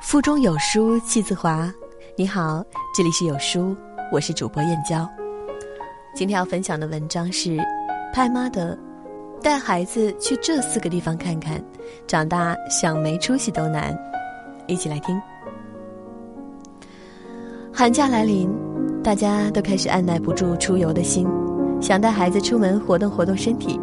腹中有书气自华。你好，这里是有书，我是主播燕娇。今天要分享的文章是派妈的《带孩子去这四个地方看看，长大想没出息都难》。一起来听。寒假来临，大家都开始按耐不住出游的心，想带孩子出门活动活动身体，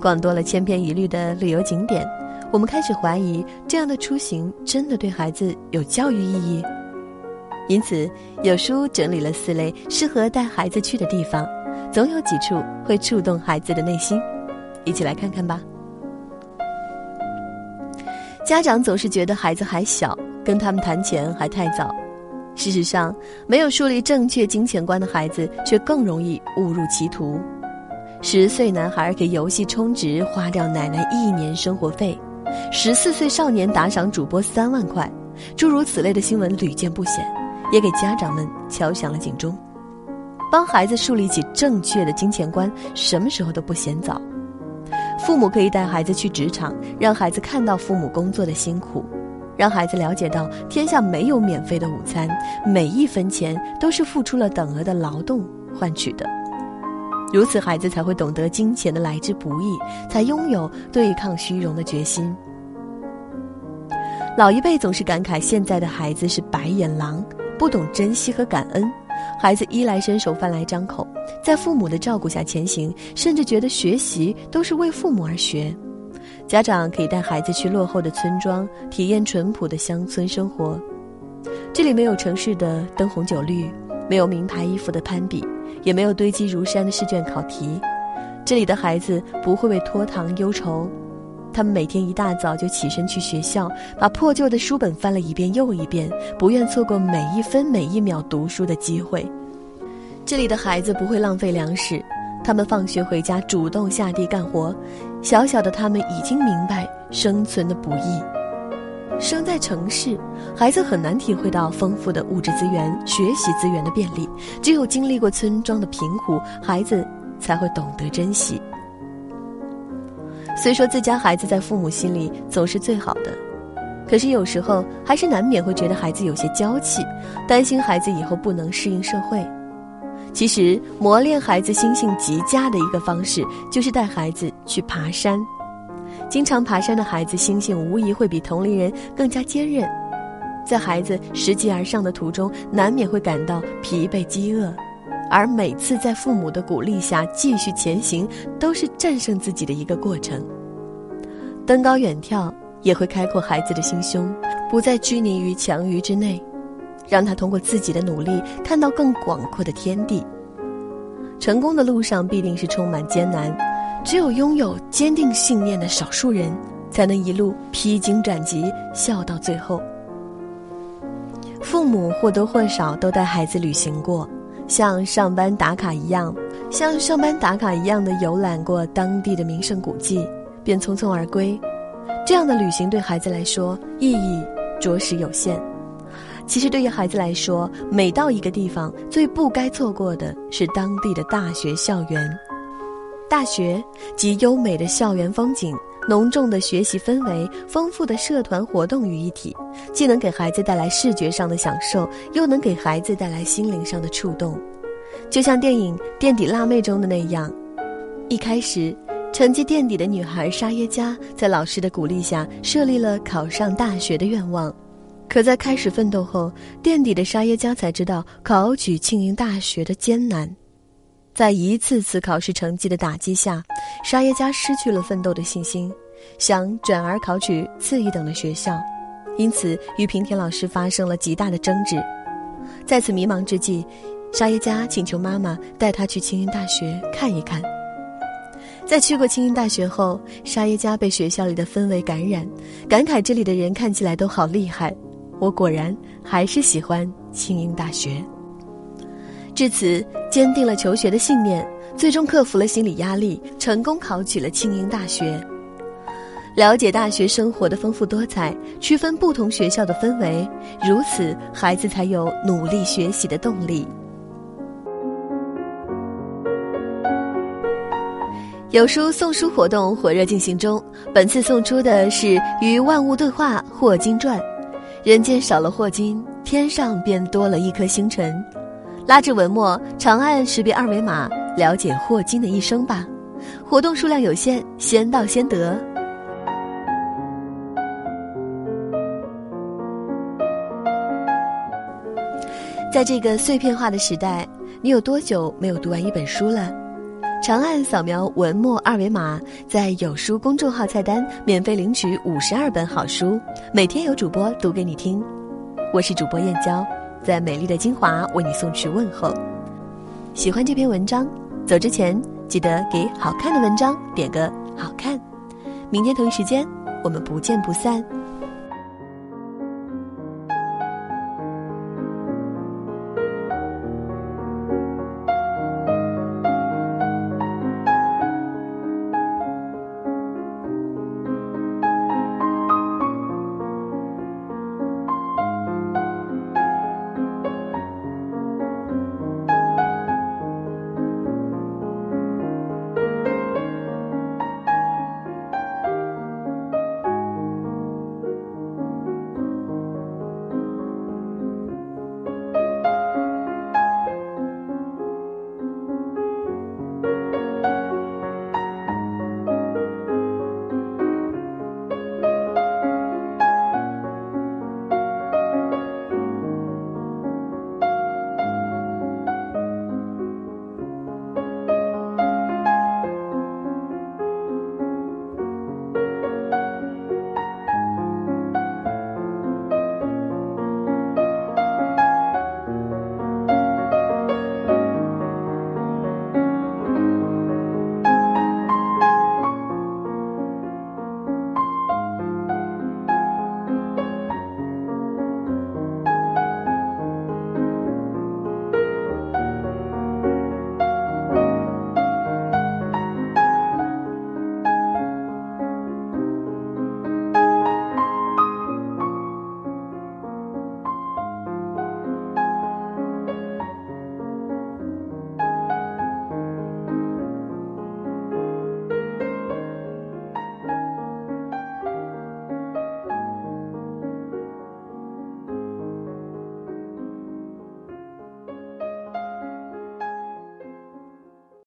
逛多了千篇一律的旅游景点。我们开始怀疑，这样的出行真的对孩子有教育意义。因此，有书整理了四类适合带孩子去的地方，总有几处会触动孩子的内心。一起来看看吧。家长总是觉得孩子还小，跟他们谈钱还太早。事实上，没有树立正确金钱观的孩子，却更容易误入歧途。十岁男孩给游戏充值，花掉奶奶一年生活费。十四岁少年打赏主播三万块，诸如此类的新闻屡见不鲜，也给家长们敲响了警钟。帮孩子树立起正确的金钱观，什么时候都不嫌早。父母可以带孩子去职场，让孩子看到父母工作的辛苦，让孩子了解到天下没有免费的午餐，每一分钱都是付出了等额的劳动换取的。如此，孩子才会懂得金钱的来之不易，才拥有对抗虚荣的决心。老一辈总是感慨现在的孩子是白眼狼，不懂珍惜和感恩。孩子衣来伸手，饭来张口，在父母的照顾下前行，甚至觉得学习都是为父母而学。家长可以带孩子去落后的村庄，体验淳朴的乡村生活。这里没有城市的灯红酒绿，没有名牌衣服的攀比。也没有堆积如山的试卷考题，这里的孩子不会为拖堂忧愁，他们每天一大早就起身去学校，把破旧的书本翻了一遍又一遍，不愿错过每一分每一秒读书的机会。这里的孩子不会浪费粮食，他们放学回家主动下地干活，小小的他们已经明白生存的不易。生在城市，孩子很难体会到丰富的物质资源、学习资源的便利。只有经历过村庄的贫苦，孩子才会懂得珍惜。虽说自家孩子在父母心里总是最好的，可是有时候还是难免会觉得孩子有些娇气，担心孩子以后不能适应社会。其实，磨练孩子心性极佳的一个方式，就是带孩子去爬山。经常爬山的孩子，心性无疑会比同龄人更加坚韧。在孩子拾级而上的途中，难免会感到疲惫、饥饿，而每次在父母的鼓励下继续前行，都是战胜自己的一个过程。登高远眺也会开阔孩子的心胸，不再拘泥于墙隅之内，让他通过自己的努力看到更广阔的天地。成功的路上必定是充满艰难。只有拥有坚定信念的少数人，才能一路披荆斩棘，笑到最后。父母或多或少都带孩子旅行过，像上班打卡一样，像上班打卡一样的游览过当地的名胜古迹，便匆匆而归。这样的旅行对孩子来说意义着实有限。其实，对于孩子来说，每到一个地方，最不该错过的是当地的大学校园。大学及优美的校园风景、浓重的学习氛围、丰富的社团活动于一体，既能给孩子带来视觉上的享受，又能给孩子带来心灵上的触动。就像电影《垫底辣妹》中的那样，一开始成绩垫底的女孩沙耶加，在老师的鼓励下设立了考上大学的愿望。可在开始奋斗后，垫底的沙耶加才知道考取庆应大学的艰难。在一次次考试成绩的打击下，沙耶加失去了奋斗的信心，想转而考取次一等的学校，因此与平田老师发生了极大的争执。在此迷茫之际，沙耶加请求妈妈带她去庆应大学看一看。在去过庆应大学后，沙耶加被学校里的氛围感染，感慨这里的人看起来都好厉害。我果然还是喜欢庆应大学。至此，坚定了求学的信念，最终克服了心理压力，成功考取了庆应大学。了解大学生活的丰富多彩，区分不同学校的氛围，如此孩子才有努力学习的动力。有书送书活动火热进行中，本次送出的是与万物对话霍金传。人间少了霍金，天上便多了一颗星辰。拉着文末，长按识别二维码，了解霍金的一生吧。活动数量有限，先到先得。在这个碎片化的时代，你有多久没有读完一本书了？长按扫描文末二维码，在有书公众号菜单免费领取五十二本好书，每天有主播读给你听。我是主播燕娇，在美丽的金华为你送去问候。喜欢这篇文章，走之前记得给好看的文章点个好看。明天同一时间，我们不见不散。